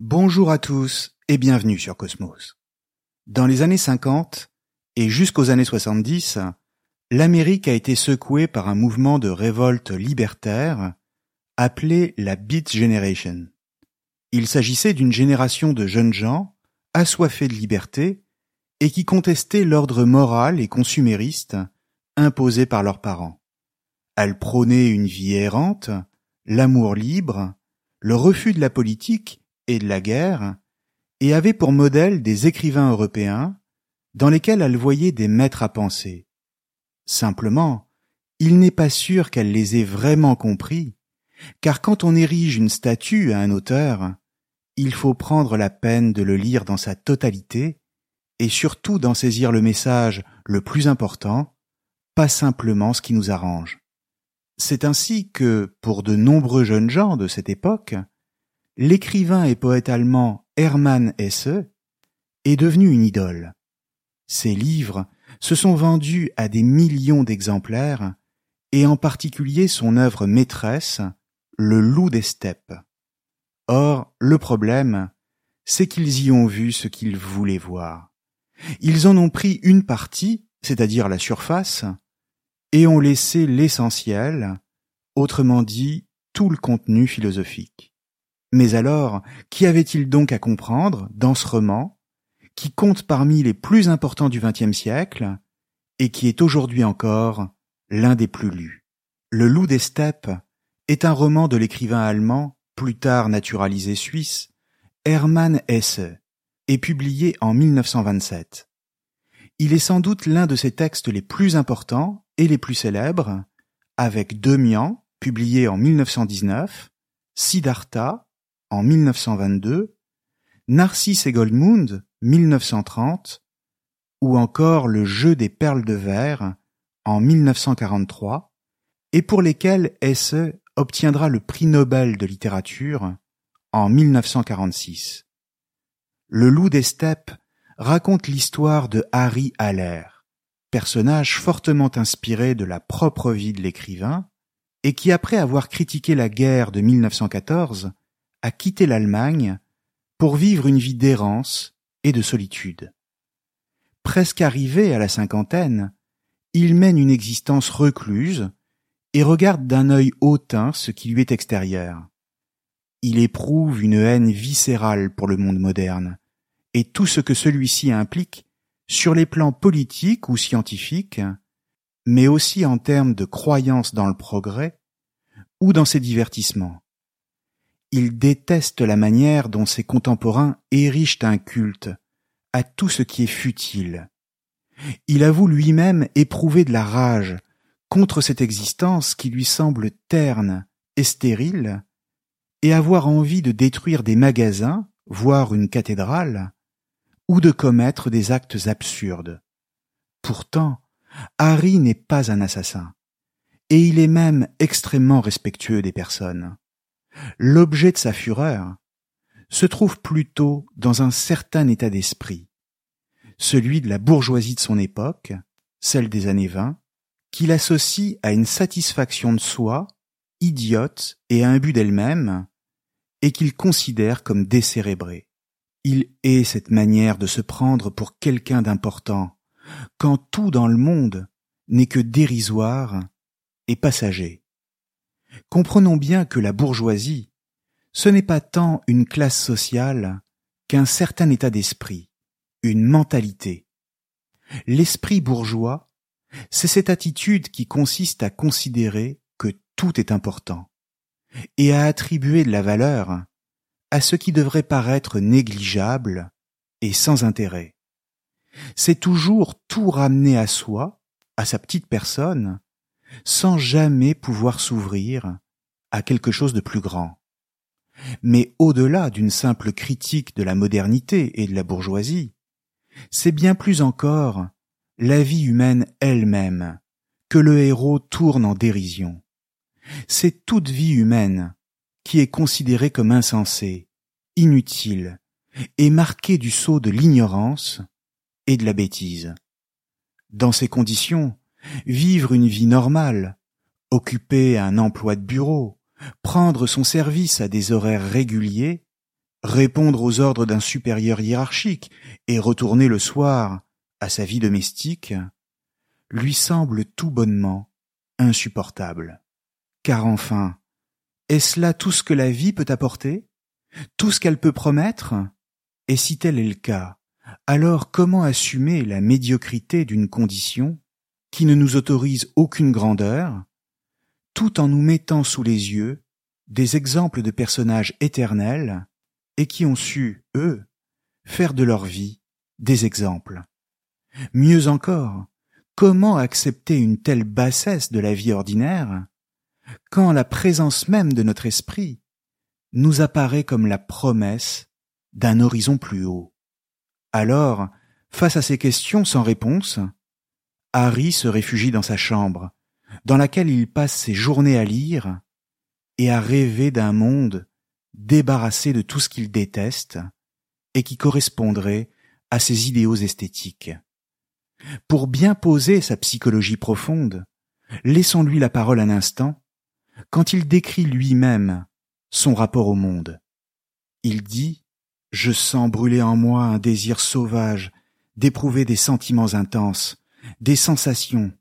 Bonjour à tous et bienvenue sur Cosmos. Dans les années 50 et jusqu'aux années 70, l'Amérique a été secouée par un mouvement de révolte libertaire appelé la Beat Generation. Il s'agissait d'une génération de jeunes gens assoiffés de liberté et qui contestaient l'ordre moral et consumériste imposé par leurs parents. Elle prônait une vie errante, l'amour libre, le refus de la politique et de la guerre, et avait pour modèle des écrivains européens dans lesquels elle voyait des maîtres à penser. Simplement, il n'est pas sûr qu'elle les ait vraiment compris, car quand on érige une statue à un auteur, il faut prendre la peine de le lire dans sa totalité, et surtout d'en saisir le message le plus important, pas simplement ce qui nous arrange. C'est ainsi que, pour de nombreux jeunes gens de cette époque, l'écrivain et poète allemand Hermann Hesse est devenu une idole. Ses livres se sont vendus à des millions d'exemplaires, et en particulier son œuvre maîtresse, Le loup des steppes. Or, le problème, c'est qu'ils y ont vu ce qu'ils voulaient voir. Ils en ont pris une partie, c'est-à-dire la surface, et ont laissé l'essentiel, autrement dit tout le contenu philosophique. Mais alors, qu'y avait-il donc à comprendre dans ce roman, qui compte parmi les plus importants du XXe siècle, et qui est aujourd'hui encore l'un des plus lus? Le loup des steppes est un roman de l'écrivain allemand, plus tard naturalisé suisse, Hermann Hesse, et publié en 1927. Il est sans doute l'un de ses textes les plus importants et les plus célèbres, avec Demian, publié en 1919, Siddhartha, en 1922, Narcisse et Goldmund, 1930, ou encore Le jeu des perles de verre, en 1943, et pour lesquels Hesse obtiendra le prix Nobel de littérature en 1946. Le loup des steppes raconte l'histoire de Harry Haller, personnage fortement inspiré de la propre vie de l'écrivain, et qui après avoir critiqué la guerre de 1914 a quitté l'Allemagne pour vivre une vie d'errance et de solitude. Presque arrivé à la cinquantaine, il mène une existence recluse et regarde d'un œil hautain ce qui lui est extérieur. Il éprouve une haine viscérale pour le monde moderne et tout ce que celui-ci implique sur les plans politiques ou scientifiques, mais aussi en termes de croyance dans le progrès ou dans ses divertissements. Il déteste la manière dont ses contemporains érigent un culte à tout ce qui est futile. Il avoue lui-même éprouver de la rage contre cette existence qui lui semble terne et stérile, et avoir envie de détruire des magasins, voire une cathédrale, ou de commettre des actes absurdes. Pourtant, Harry n'est pas un assassin, et il est même extrêmement respectueux des personnes l'objet de sa fureur se trouve plutôt dans un certain état d'esprit, celui de la bourgeoisie de son époque, celle des années vingt, qu'il associe à une satisfaction de soi, idiote et à un but d'elle-même, et qu'il considère comme décérébré. Il est cette manière de se prendre pour quelqu'un d'important, quand tout dans le monde n'est que dérisoire et passager. Comprenons bien que la bourgeoisie, ce n'est pas tant une classe sociale qu'un certain état d'esprit, une mentalité. L'esprit bourgeois, c'est cette attitude qui consiste à considérer que tout est important et à attribuer de la valeur à ce qui devrait paraître négligeable et sans intérêt. C'est toujours tout ramener à soi, à sa petite personne, sans jamais pouvoir s'ouvrir à quelque chose de plus grand. Mais au-delà d'une simple critique de la modernité et de la bourgeoisie, c'est bien plus encore la vie humaine elle-même que le héros tourne en dérision. C'est toute vie humaine qui est considérée comme insensée, inutile, et marquée du sceau de l'ignorance et de la bêtise. Dans ces conditions, vivre une vie normale, occuper un emploi de bureau, prendre son service à des horaires réguliers, répondre aux ordres d'un supérieur hiérarchique et retourner le soir à sa vie domestique, lui semble tout bonnement insupportable. Car enfin, est-ce là tout ce que la vie peut apporter? Tout ce qu'elle peut promettre? Et si tel est le cas, alors comment assumer la médiocrité d'une condition qui ne nous autorise aucune grandeur, tout en nous mettant sous les yeux des exemples de personnages éternels et qui ont su, eux, faire de leur vie des exemples. Mieux encore, comment accepter une telle bassesse de la vie ordinaire quand la présence même de notre esprit nous apparaît comme la promesse d'un horizon plus haut? Alors, face à ces questions sans réponse, Harry se réfugie dans sa chambre, dans laquelle il passe ses journées à lire et à rêver d'un monde débarrassé de tout ce qu'il déteste et qui correspondrait à ses idéaux esthétiques. Pour bien poser sa psychologie profonde, laissons-lui la parole un instant quand il décrit lui-même son rapport au monde. Il dit Je sens brûler en moi un désir sauvage d'éprouver des sentiments intenses, des sensations,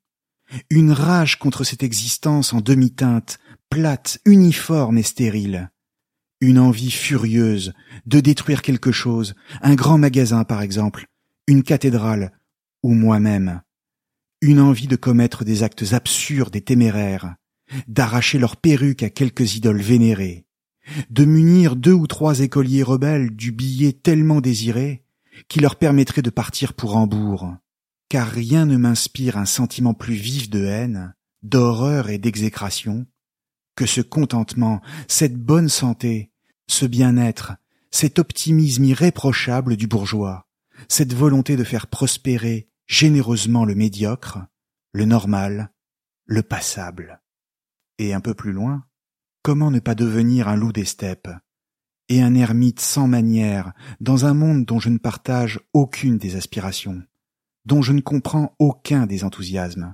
une rage contre cette existence en demi-teinte, plate, uniforme et stérile, une envie furieuse de détruire quelque chose, un grand magasin par exemple, une cathédrale, ou moi-même, une envie de commettre des actes absurdes et téméraires, d'arracher leur perruque à quelques idoles vénérées, de munir deux ou trois écoliers rebelles du billet tellement désiré qui leur permettrait de partir pour Hambourg, car rien ne m'inspire un sentiment plus vif de haine, d'horreur et d'exécration que ce contentement, cette bonne santé, ce bien-être, cet optimisme irréprochable du bourgeois, cette volonté de faire prospérer généreusement le médiocre, le normal, le passable. Et un peu plus loin, comment ne pas devenir un loup des steppes et un ermite sans manière dans un monde dont je ne partage aucune des aspirations, dont je ne comprends aucun des enthousiasmes.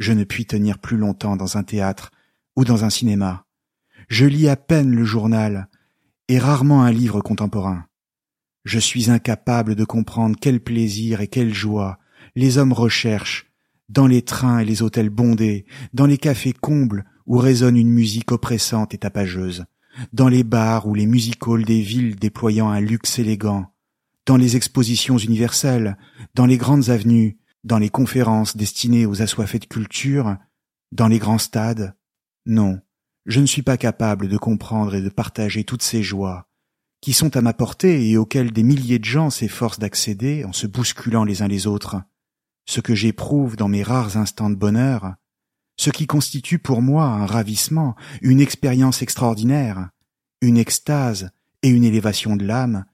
Je ne puis tenir plus longtemps dans un théâtre ou dans un cinéma. Je lis à peine le journal et rarement un livre contemporain. Je suis incapable de comprendre quel plaisir et quelle joie les hommes recherchent dans les trains et les hôtels bondés, dans les cafés combles où résonne une musique oppressante et tapageuse, dans les bars ou les music des villes déployant un luxe élégant, dans les expositions universelles, dans les grandes avenues, dans les conférences destinées aux assoiffés de culture, dans les grands stades. Non, je ne suis pas capable de comprendre et de partager toutes ces joies, qui sont à ma portée et auxquelles des milliers de gens s'efforcent d'accéder en se bousculant les uns les autres. Ce que j'éprouve dans mes rares instants de bonheur, ce qui constitue pour moi un ravissement, une expérience extraordinaire, une extase et une élévation de l'âme,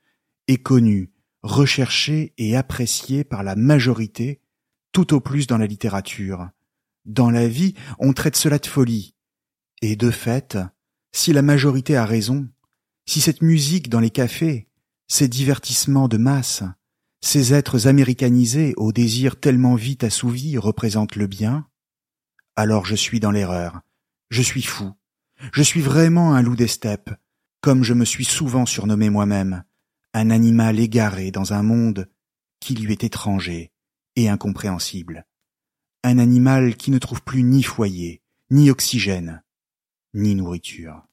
est connu, recherché et apprécié par la majorité, tout au plus dans la littérature. Dans la vie, on traite cela de folie. Et de fait, si la majorité a raison, si cette musique dans les cafés, ces divertissements de masse, ces êtres américanisés au désir tellement vite assouvi représentent le bien, alors je suis dans l'erreur. Je suis fou. Je suis vraiment un loup des steppes, comme je me suis souvent surnommé moi-même, un animal égaré dans un monde qui lui est étranger et incompréhensible. Un animal qui ne trouve plus ni foyer, ni oxygène, ni nourriture.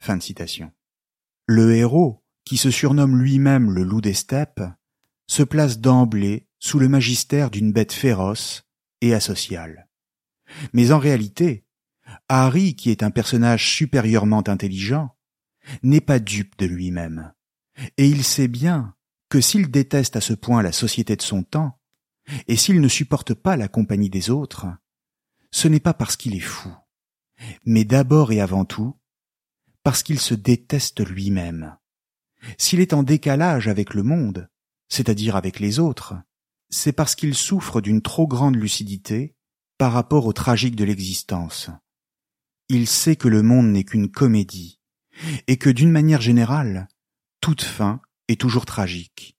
Fin de citation. Le héros, qui se surnomme lui-même le loup des steppes, se place d'emblée sous le magistère d'une bête féroce et asociale. Mais en réalité, Harry, qui est un personnage supérieurement intelligent, n'est pas dupe de lui-même. Et il sait bien que s'il déteste à ce point la société de son temps, et s'il ne supporte pas la compagnie des autres, ce n'est pas parce qu'il est fou, mais d'abord et avant tout parce qu'il se déteste lui-même. S'il est en décalage avec le monde, c'est-à-dire avec les autres, c'est parce qu'il souffre d'une trop grande lucidité par rapport au tragique de l'existence. Il sait que le monde n'est qu'une comédie, et que d'une manière générale, toute fin est toujours tragique.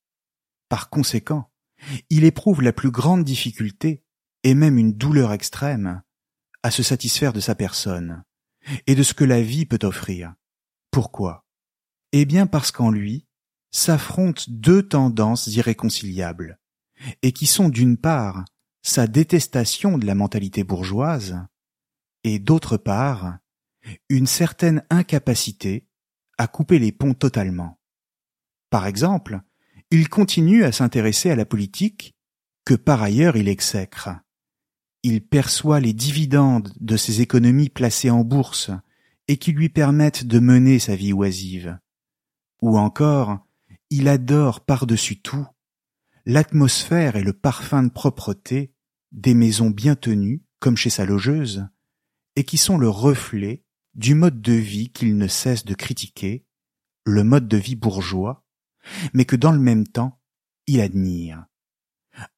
Par conséquent, il éprouve la plus grande difficulté, et même une douleur extrême, à se satisfaire de sa personne, et de ce que la vie peut offrir. Pourquoi? Eh bien parce qu'en lui, s'affrontent deux tendances irréconciliables, et qui sont d'une part sa détestation de la mentalité bourgeoise, et d'autre part une certaine incapacité à couper les ponts totalement. Par exemple, il continue à s'intéresser à la politique que par ailleurs il exècre. Il perçoit les dividendes de ses économies placées en bourse et qui lui permettent de mener sa vie oisive. Ou encore, il adore par-dessus tout l'atmosphère et le parfum de propreté des maisons bien tenues, comme chez sa logeuse, et qui sont le reflet du mode de vie qu'il ne cesse de critiquer, le mode de vie bourgeois, mais que dans le même temps, il admire.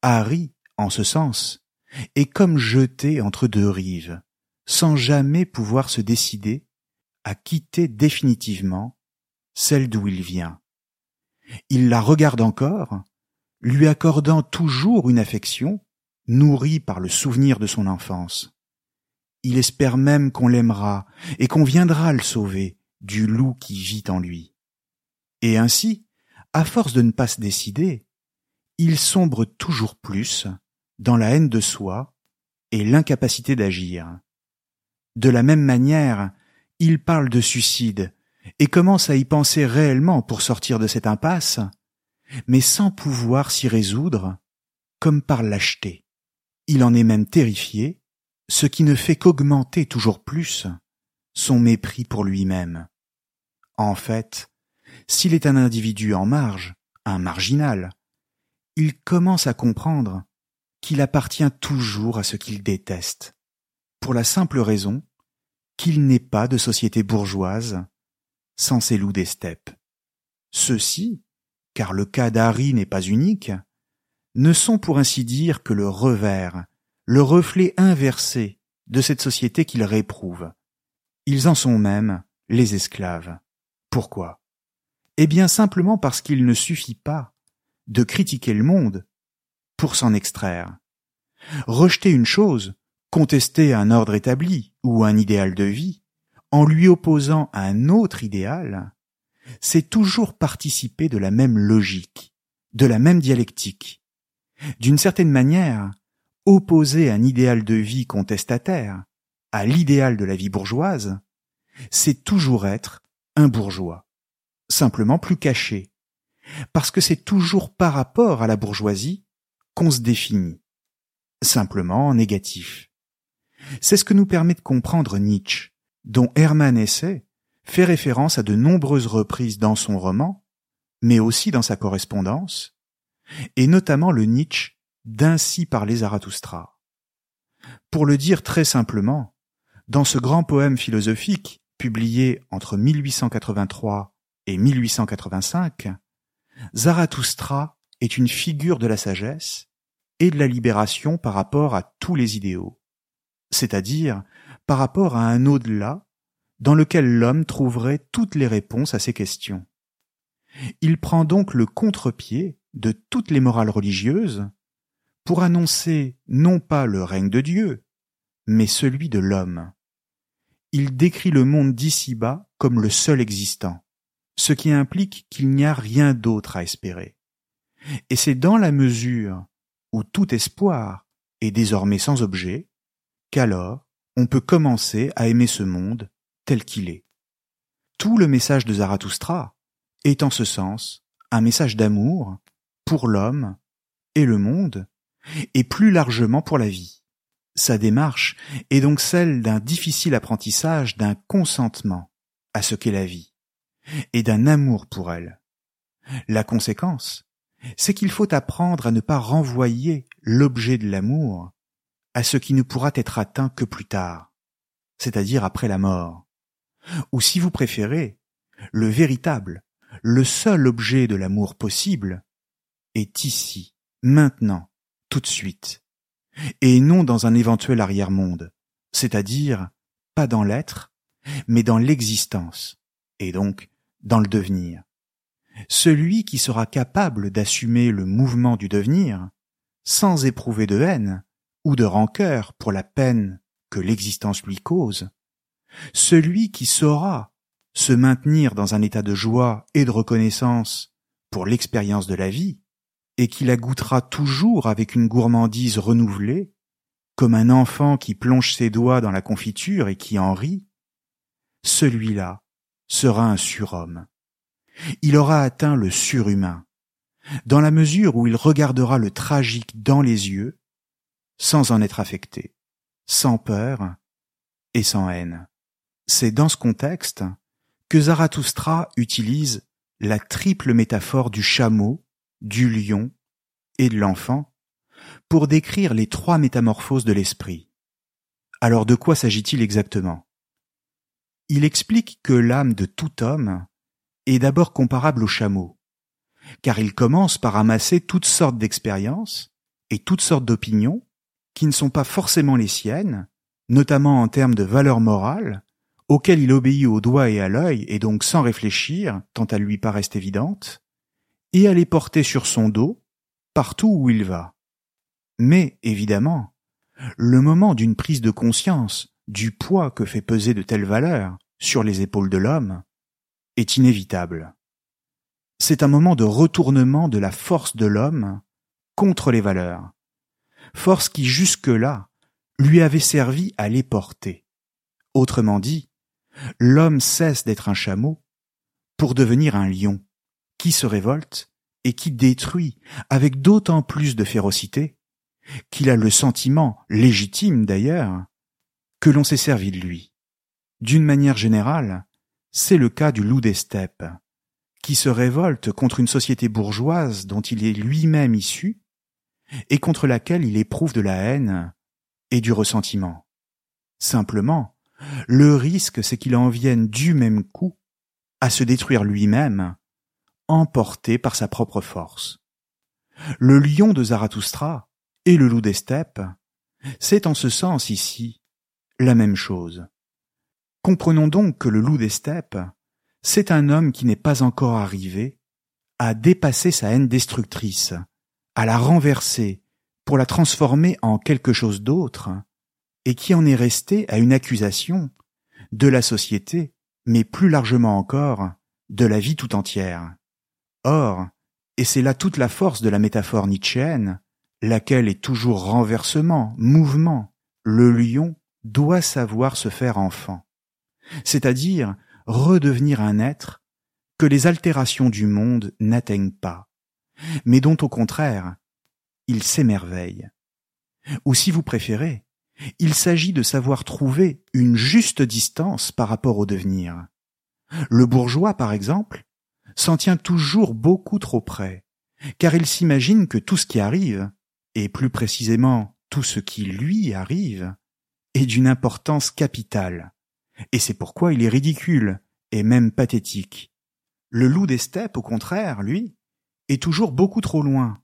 Harry, en ce sens, est comme jeté entre deux rives, sans jamais pouvoir se décider à quitter définitivement celle d'où il vient. Il la regarde encore, lui accordant toujours une affection nourrie par le souvenir de son enfance. Il espère même qu'on l'aimera et qu'on viendra le sauver du loup qui vit en lui. Et ainsi, à force de ne pas se décider, il sombre toujours plus dans la haine de soi et l'incapacité d'agir. De la même manière, il parle de suicide et commence à y penser réellement pour sortir de cette impasse, mais sans pouvoir s'y résoudre, comme par lâcheté. Il en est même terrifié, ce qui ne fait qu'augmenter toujours plus son mépris pour lui-même. En fait, s'il est un individu en marge, un marginal, il commence à comprendre qu'il appartient toujours à ce qu'il déteste, pour la simple raison qu'il n'est pas de société bourgeoise sans ces loups des steppes. Ceux-ci, car le cas d'Harry n'est pas unique, ne sont pour ainsi dire que le revers, le reflet inversé de cette société qu'ils réprouvent. Ils en sont même les esclaves. Pourquoi? Eh bien simplement parce qu'il ne suffit pas de critiquer le monde pour s'en extraire. Rejeter une chose, contester un ordre établi ou un idéal de vie, en lui opposant un autre idéal, c'est toujours participer de la même logique, de la même dialectique. D'une certaine manière, opposer un idéal de vie contestataire à l'idéal de la vie bourgeoise, c'est toujours être un bourgeois, simplement plus caché, parce que c'est toujours par rapport à la bourgeoisie qu'on se définit, simplement en négatif. C'est ce que nous permet de comprendre Nietzsche, dont Hermann Hesse fait référence à de nombreuses reprises dans son roman, mais aussi dans sa correspondance, et notamment le Nietzsche d'Ainsi parler Zarathustra. Pour le dire très simplement, dans ce grand poème philosophique publié entre 1883 et 1885, Zarathustra est une figure de la sagesse et de la libération par rapport à tous les idéaux, c'est-à-dire par rapport à un au-delà dans lequel l'homme trouverait toutes les réponses à ses questions. Il prend donc le contre-pied de toutes les morales religieuses pour annoncer non pas le règne de Dieu, mais celui de l'homme. Il décrit le monde d'ici-bas comme le seul existant, ce qui implique qu'il n'y a rien d'autre à espérer. Et c'est dans la mesure où tout espoir est désormais sans objet, qu'alors on peut commencer à aimer ce monde tel qu'il est. Tout le message de Zarathustra est en ce sens un message d'amour pour l'homme et le monde, et plus largement pour la vie. Sa démarche est donc celle d'un difficile apprentissage d'un consentement à ce qu'est la vie, et d'un amour pour elle. La conséquence, c'est qu'il faut apprendre à ne pas renvoyer l'objet de l'amour à ce qui ne pourra être atteint que plus tard, c'est-à-dire après la mort. Ou si vous préférez, le véritable, le seul objet de l'amour possible est ici, maintenant, tout de suite, et non dans un éventuel arrière-monde, c'est-à-dire pas dans l'être, mais dans l'existence, et donc dans le devenir. Celui qui sera capable d'assumer le mouvement du devenir, sans éprouver de haine ou de rancœur pour la peine que l'existence lui cause, celui qui saura se maintenir dans un état de joie et de reconnaissance pour l'expérience de la vie, et qui la goûtera toujours avec une gourmandise renouvelée, comme un enfant qui plonge ses doigts dans la confiture et qui en rit, celui-là sera un surhomme. Il aura atteint le surhumain, dans la mesure où il regardera le tragique dans les yeux, sans en être affecté, sans peur et sans haine. C'est dans ce contexte que Zarathustra utilise la triple métaphore du chameau, du lion et de l'enfant pour décrire les trois métamorphoses de l'esprit. Alors de quoi s'agit-il exactement? Il explique que l'âme de tout homme est d'abord comparable au chameau, car il commence par amasser toutes sortes d'expériences et toutes sortes d'opinions qui ne sont pas forcément les siennes, notamment en termes de valeurs morales, auxquelles il obéit au doigt et à l'œil, et donc sans réfléchir, tant elles lui paraissent évidentes, et à les porter sur son dos, partout où il va. Mais, évidemment, le moment d'une prise de conscience du poids que fait peser de telles valeurs sur les épaules de l'homme est inévitable. C'est un moment de retournement de la force de l'homme contre les valeurs, force qui jusque-là lui avait servi à les porter. Autrement dit, l'homme cesse d'être un chameau pour devenir un lion, qui se révolte et qui détruit avec d'autant plus de férocité qu'il a le sentiment, légitime d'ailleurs, que l'on s'est servi de lui. D'une manière générale, c'est le cas du loup des steppes, qui se révolte contre une société bourgeoise dont il est lui-même issu et contre laquelle il éprouve de la haine et du ressentiment. Simplement, le risque c'est qu'il en vienne du même coup à se détruire lui-même, emporté par sa propre force. Le lion de Zarathustra et le loup des steppes, c'est en ce sens ici la même chose. Comprenons donc que le loup des steppes, c'est un homme qui n'est pas encore arrivé à dépasser sa haine destructrice, à la renverser pour la transformer en quelque chose d'autre, et qui en est resté à une accusation de la société, mais plus largement encore de la vie tout entière. Or, et c'est là toute la force de la métaphore nietzschéenne, laquelle est toujours renversement, mouvement, le lion doit savoir se faire enfant, c'est-à-dire redevenir un être que les altérations du monde n'atteignent pas, mais dont au contraire il s'émerveille. Ou si vous préférez, il s'agit de savoir trouver une juste distance par rapport au devenir. Le bourgeois, par exemple, s'en tient toujours beaucoup trop près, car il s'imagine que tout ce qui arrive, et plus précisément tout ce qui lui arrive, est d'une importance capitale, et c'est pourquoi il est ridicule et même pathétique. Le loup des steppes, au contraire, lui, est toujours beaucoup trop loin,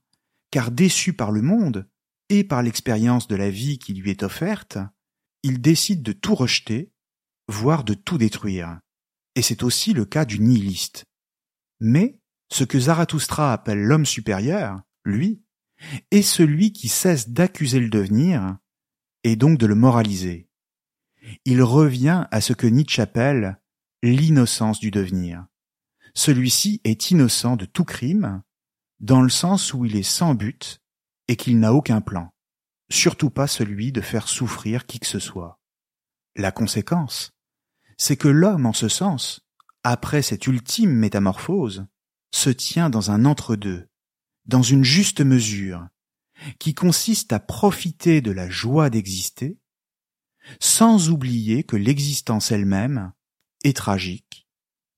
car déçu par le monde et par l'expérience de la vie qui lui est offerte, il décide de tout rejeter, voire de tout détruire. Et c'est aussi le cas du nihiliste. Mais ce que Zarathustra appelle l'homme supérieur, lui, est celui qui cesse d'accuser le devenir et donc de le moraliser. Il revient à ce que Nietzsche appelle l'innocence du devenir. Celui-ci est innocent de tout crime, dans le sens où il est sans but et qu'il n'a aucun plan, surtout pas celui de faire souffrir qui que ce soit. La conséquence, c'est que l'homme, en ce sens, après cette ultime métamorphose, se tient dans un entre-deux, dans une juste mesure, qui consiste à profiter de la joie d'exister, sans oublier que l'existence elle-même est tragique,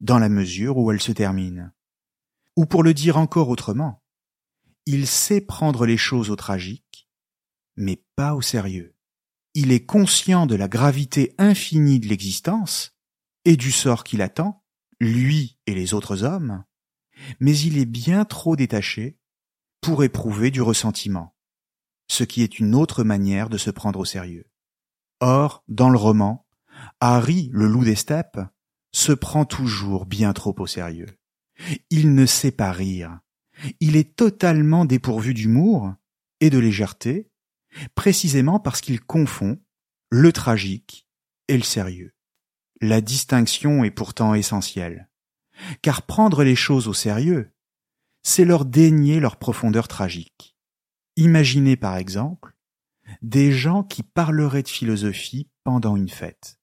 dans la mesure où elle se termine. Ou pour le dire encore autrement, il sait prendre les choses au tragique, mais pas au sérieux. Il est conscient de la gravité infinie de l'existence et du sort qui l'attend, lui et les autres hommes, mais il est bien trop détaché pour éprouver du ressentiment, ce qui est une autre manière de se prendre au sérieux. Or, dans le roman, Harry, le loup des steppes, se prend toujours bien trop au sérieux. Il ne sait pas rire. Il est totalement dépourvu d'humour et de légèreté, précisément parce qu'il confond le tragique et le sérieux. La distinction est pourtant essentielle, car prendre les choses au sérieux, c'est leur dénier leur profondeur tragique. Imaginez par exemple des gens qui parleraient de philosophie pendant une fête.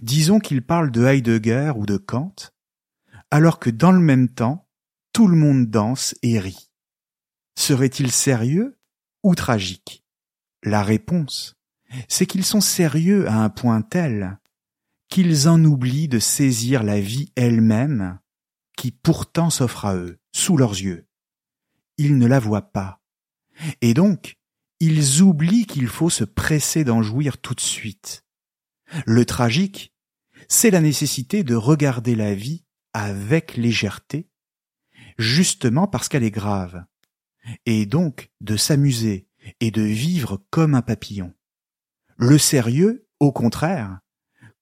Disons qu'ils parlent de Heidegger ou de Kant, alors que dans le même temps, tout le monde danse et rit. Serait-il sérieux ou tragique La réponse, c'est qu'ils sont sérieux à un point tel qu'ils en oublient de saisir la vie elle-même qui pourtant s'offre à eux, sous leurs yeux. Ils ne la voient pas. Et donc, ils oublient qu'il faut se presser d'en jouir tout de suite. Le tragique, c'est la nécessité de regarder la vie avec légèreté, justement parce qu'elle est grave, et donc de s'amuser et de vivre comme un papillon. Le sérieux, au contraire,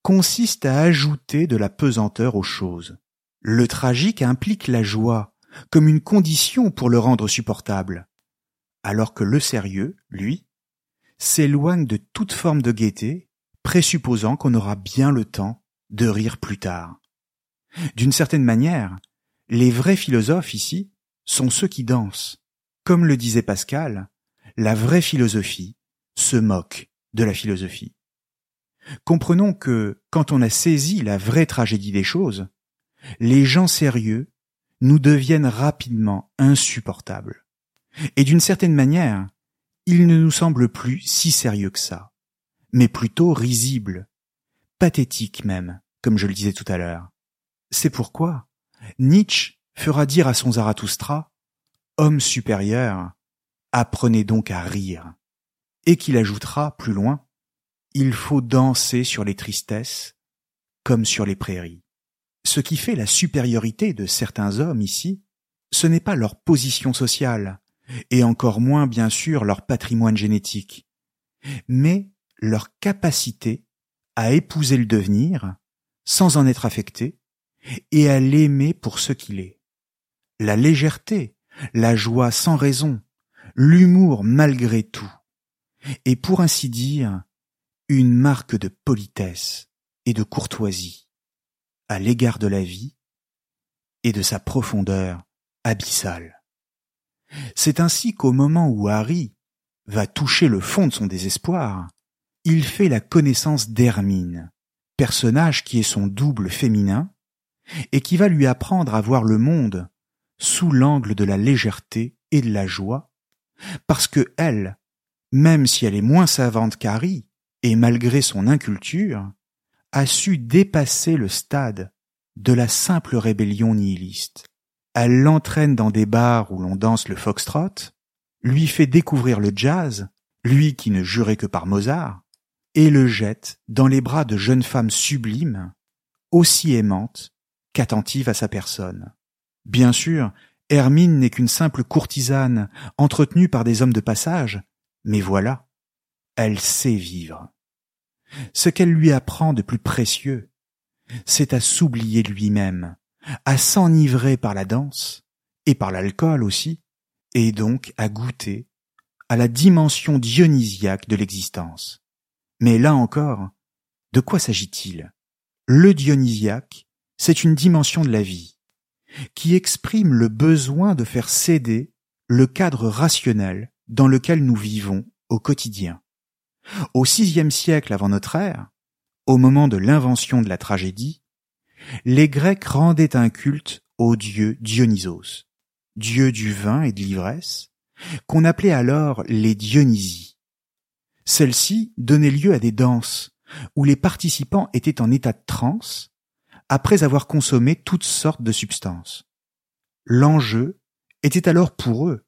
consiste à ajouter de la pesanteur aux choses. Le tragique implique la joie comme une condition pour le rendre supportable, alors que le sérieux, lui, s'éloigne de toute forme de gaieté, présupposant qu'on aura bien le temps de rire plus tard. D'une certaine manière, les vrais philosophes ici sont ceux qui dansent. Comme le disait Pascal, la vraie philosophie se moque de la philosophie. Comprenons que, quand on a saisi la vraie tragédie des choses, les gens sérieux nous deviennent rapidement insupportables. Et d'une certaine manière, ils ne nous semblent plus si sérieux que ça, mais plutôt risibles, pathétiques même, comme je le disais tout à l'heure. C'est pourquoi Nietzsche fera dire à son Zarathustra, Homme supérieur, apprenez donc à rire, et qu'il ajoutera plus loin, il faut danser sur les tristesses comme sur les prairies. Ce qui fait la supériorité de certains hommes ici, ce n'est pas leur position sociale, et encore moins bien sûr leur patrimoine génétique, mais leur capacité à épouser le devenir sans en être affecté et à l'aimer pour ce qu'il est. La légèreté, la joie sans raison, l'humour malgré tout, et pour ainsi dire, une marque de politesse et de courtoisie à l'égard de la vie et de sa profondeur abyssale. C'est ainsi qu'au moment où Harry va toucher le fond de son désespoir, il fait la connaissance d'Hermine, personnage qui est son double féminin, et qui va lui apprendre à voir le monde sous l'angle de la légèreté et de la joie, parce que elle, même si elle est moins savante qu'Harry, et malgré son inculture, a su dépasser le stade de la simple rébellion nihiliste. Elle l'entraîne dans des bars où l'on danse le foxtrot, lui fait découvrir le jazz, lui qui ne jurait que par Mozart, et le jette dans les bras de jeunes femmes sublimes, aussi aimantes qu'attentives à sa personne. Bien sûr, Hermine n'est qu'une simple courtisane entretenue par des hommes de passage, mais voilà, elle sait vivre. Ce qu'elle lui apprend de plus précieux, c'est à s'oublier lui-même, à s'enivrer par la danse, et par l'alcool aussi, et donc à goûter à la dimension dionysiaque de l'existence. Mais là encore, de quoi s'agit-il? Le dionysiaque, c'est une dimension de la vie, qui exprime le besoin de faire céder le cadre rationnel dans lequel nous vivons au quotidien. Au sixième siècle avant notre ère, au moment de l'invention de la tragédie, les Grecs rendaient un culte au dieu Dionysos, dieu du vin et de l'ivresse, qu'on appelait alors les Dionysies. Celles-ci donnaient lieu à des danses où les participants étaient en état de transe après avoir consommé toutes sortes de substances. L'enjeu était alors pour eux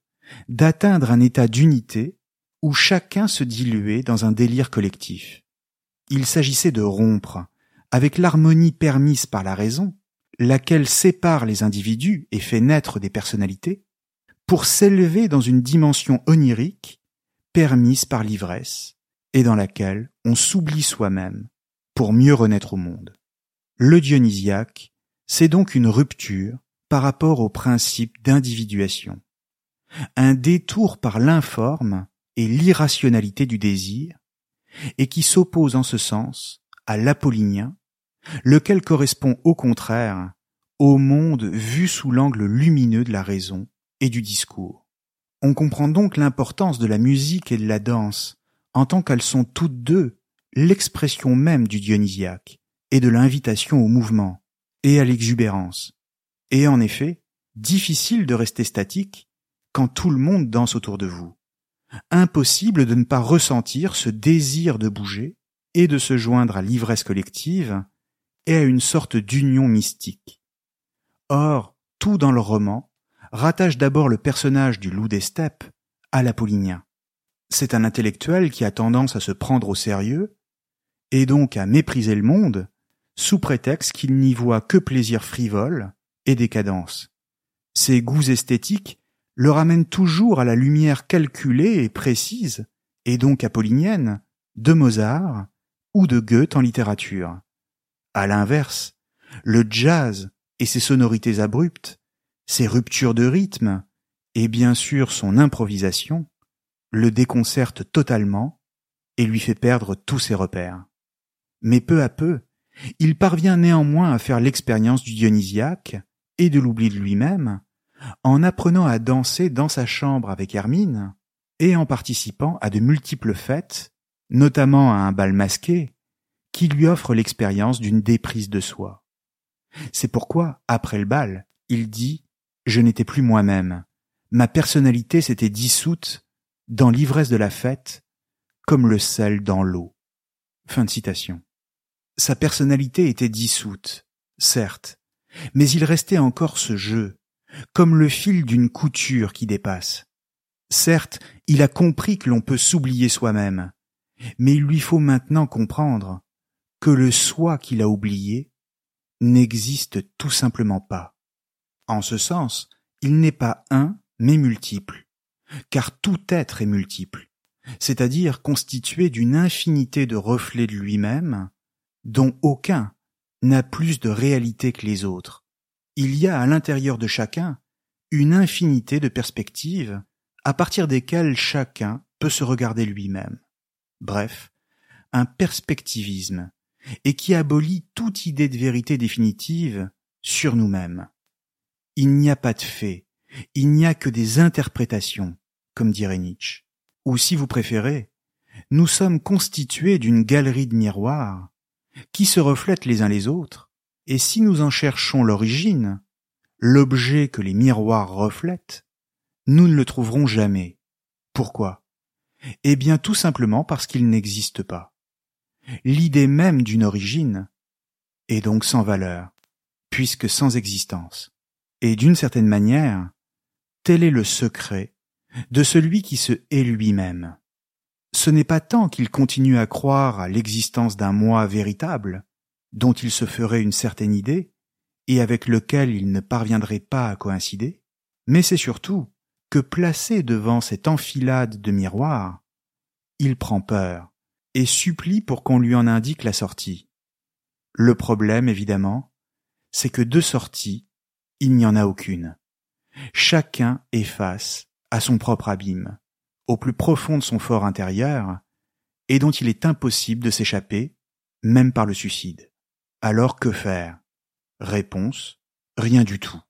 d'atteindre un état d'unité où chacun se diluait dans un délire collectif. Il s'agissait de rompre avec l'harmonie permise par la raison, laquelle sépare les individus et fait naître des personnalités, pour s'élever dans une dimension onirique permise par l'ivresse et dans laquelle on s'oublie soi-même pour mieux renaître au monde. Le dionysiaque, c'est donc une rupture par rapport au principe d'individuation, un détour par l'informe et l'irrationalité du désir, et qui s'oppose en ce sens à l'apollinien, lequel correspond au contraire au monde vu sous l'angle lumineux de la raison et du discours. On comprend donc l'importance de la musique et de la danse, en tant qu'elles sont toutes deux l'expression même du dionysiaque et de l'invitation au mouvement et à l'exubérance. Et en effet, difficile de rester statique quand tout le monde danse autour de vous. Impossible de ne pas ressentir ce désir de bouger et de se joindre à l'ivresse collective et à une sorte d'union mystique. Or, tout dans le roman rattache d'abord le personnage du loup des steppes à l'apollinien. C'est un intellectuel qui a tendance à se prendre au sérieux et donc à mépriser le monde sous prétexte qu'il n'y voit que plaisir frivole et décadence. Ses goûts esthétiques le ramènent toujours à la lumière calculée et précise, et donc apollinienne, de Mozart ou de Goethe en littérature. À l'inverse, le jazz et ses sonorités abruptes, ses ruptures de rythme, et bien sûr son improvisation, le déconcertent totalement et lui fait perdre tous ses repères. Mais peu à peu, il parvient néanmoins à faire l'expérience du dionysiaque et de l'oubli de lui-même, en apprenant à danser dans sa chambre avec Hermine, et en participant à de multiples fêtes, notamment à un bal masqué, qui lui offre l'expérience d'une déprise de soi. C'est pourquoi, après le bal, il dit Je n'étais plus moi-même. Ma personnalité s'était dissoute dans l'ivresse de la fête, comme le sel dans l'eau. Fin de citation. Sa personnalité était dissoute, certes, mais il restait encore ce jeu, comme le fil d'une couture qui dépasse. Certes, il a compris que l'on peut s'oublier soi-même, mais il lui faut maintenant comprendre que le soi qu'il a oublié n'existe tout simplement pas. En ce sens, il n'est pas un, mais multiple, car tout être est multiple, c'est-à-dire constitué d'une infinité de reflets de lui-même, dont aucun n'a plus de réalité que les autres. Il y a à l'intérieur de chacun une infinité de perspectives à partir desquelles chacun peut se regarder lui-même. Bref, un perspectivisme, et qui abolit toute idée de vérité définitive sur nous-mêmes. Il n'y a pas de fait, il n'y a que des interprétations, comme dirait Nietzsche. Ou si vous préférez, nous sommes constitués d'une galerie de miroirs qui se reflètent les uns les autres, et si nous en cherchons l'origine, l'objet que les miroirs reflètent, nous ne le trouverons jamais. Pourquoi? Eh bien tout simplement parce qu'il n'existe pas. L'idée même d'une origine est donc sans valeur, puisque sans existence. Et d'une certaine manière, tel est le secret de celui qui se hait lui-même ce n'est pas tant qu'il continue à croire à l'existence d'un moi véritable, dont il se ferait une certaine idée, et avec lequel il ne parviendrait pas à coïncider, mais c'est surtout que placé devant cette enfilade de miroirs, il prend peur et supplie pour qu'on lui en indique la sortie. Le problème, évidemment, c'est que de sortie, il n'y en a aucune. Chacun est face à son propre abîme au plus profond de son fort intérieur, et dont il est impossible de s'échapper, même par le suicide. Alors que faire? Réponse Rien du tout.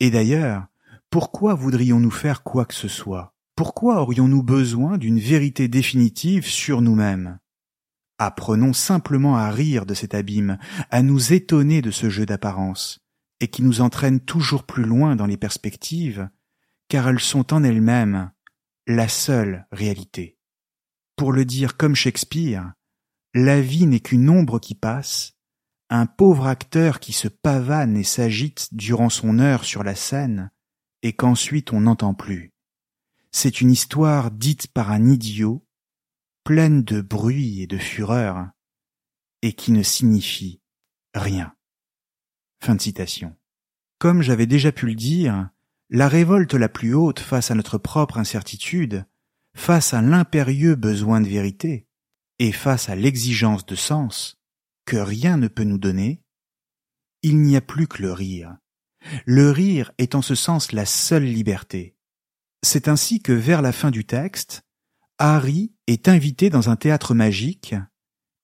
Et d'ailleurs, pourquoi voudrions-nous faire quoi que ce soit? Pourquoi aurions-nous besoin d'une vérité définitive sur nous-mêmes? Apprenons simplement à rire de cet abîme, à nous étonner de ce jeu d'apparence, et qui nous entraîne toujours plus loin dans les perspectives, car elles sont en elles-mêmes la seule réalité. Pour le dire comme Shakespeare, la vie n'est qu'une ombre qui passe, un pauvre acteur qui se pavane et s'agite durant son heure sur la scène, et qu'ensuite on n'entend plus. C'est une histoire dite par un idiot, pleine de bruit et de fureur, et qui ne signifie rien. Fin de citation. Comme j'avais déjà pu le dire, la révolte la plus haute face à notre propre incertitude, face à l'impérieux besoin de vérité, et face à l'exigence de sens, que rien ne peut nous donner, il n'y a plus que le rire. Le rire est en ce sens la seule liberté. C'est ainsi que vers la fin du texte, Harry est invité dans un théâtre magique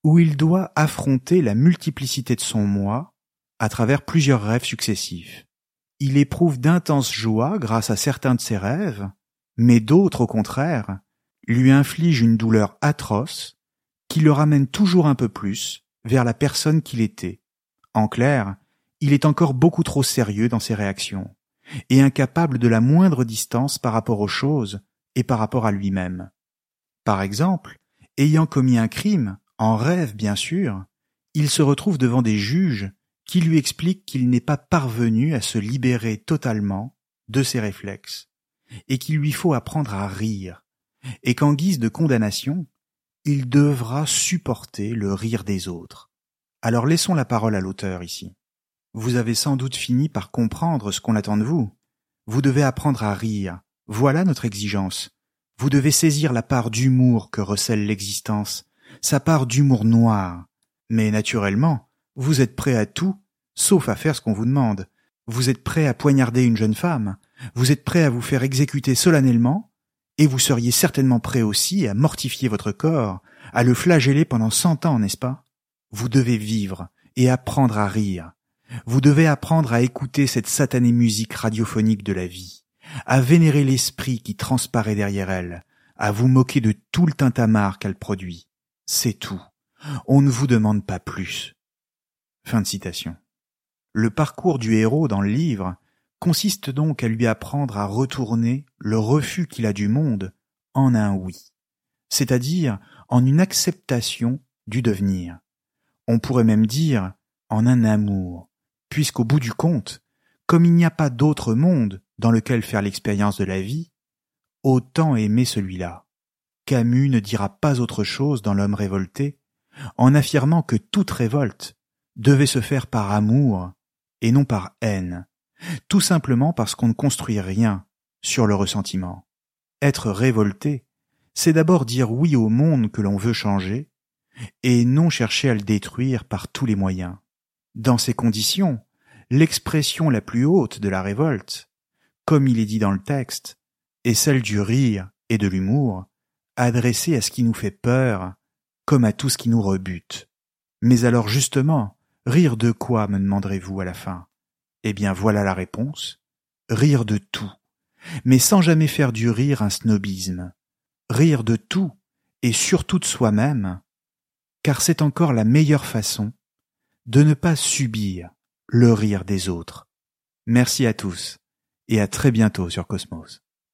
où il doit affronter la multiplicité de son moi à travers plusieurs rêves successifs Il éprouve d'intenses joies grâce à certains de ses rêves, mais d'autres, au contraire, lui infligent une douleur atroce qui le ramène toujours un peu plus vers la personne qu'il était. En clair, il est encore beaucoup trop sérieux dans ses réactions, et incapable de la moindre distance par rapport aux choses et par rapport à lui-même. Par exemple, ayant commis un crime, en rêve bien sûr, il se retrouve devant des juges qui lui expliquent qu'il n'est pas parvenu à se libérer totalement de ses réflexes, et qu'il lui faut apprendre à rire, et qu'en guise de condamnation, il devra supporter le rire des autres. Alors laissons la parole à l'auteur ici. Vous avez sans doute fini par comprendre ce qu'on attend de vous. Vous devez apprendre à rire. Voilà notre exigence. Vous devez saisir la part d'humour que recèle l'existence, sa part d'humour noir. Mais naturellement, vous êtes prêt à tout, sauf à faire ce qu'on vous demande. Vous êtes prêt à poignarder une jeune femme. Vous êtes prêt à vous faire exécuter solennellement. Et vous seriez certainement prêt aussi à mortifier votre corps, à le flageller pendant cent ans, n'est-ce pas? Vous devez vivre et apprendre à rire. Vous devez apprendre à écouter cette satanée musique radiophonique de la vie, à vénérer l'esprit qui transparaît derrière elle, à vous moquer de tout le tintamarre qu'elle produit. C'est tout. On ne vous demande pas plus. Fin de citation. Le parcours du héros dans le livre consiste donc à lui apprendre à retourner le refus qu'il a du monde en un oui, c'est-à-dire en une acceptation du devenir. On pourrait même dire en un amour, puisqu'au bout du compte, comme il n'y a pas d'autre monde dans lequel faire l'expérience de la vie, autant aimer celui-là. Camus ne dira pas autre chose dans l'homme révolté, en affirmant que toute révolte devait se faire par amour et non par haine, tout simplement parce qu'on ne construit rien sur le ressentiment. Être révolté, c'est d'abord dire oui au monde que l'on veut changer, et non chercher à le détruire par tous les moyens. Dans ces conditions, l'expression la plus haute de la révolte, comme il est dit dans le texte, est celle du rire et de l'humour, adressée à ce qui nous fait peur, comme à tout ce qui nous rebute. Mais alors justement, rire de quoi, me demanderez-vous à la fin? Eh bien voilà la réponse. Rire de tout, mais sans jamais faire du rire un snobisme. Rire de tout, et surtout de soi-même, car c'est encore la meilleure façon de ne pas subir le rire des autres. Merci à tous et à très bientôt sur Cosmos.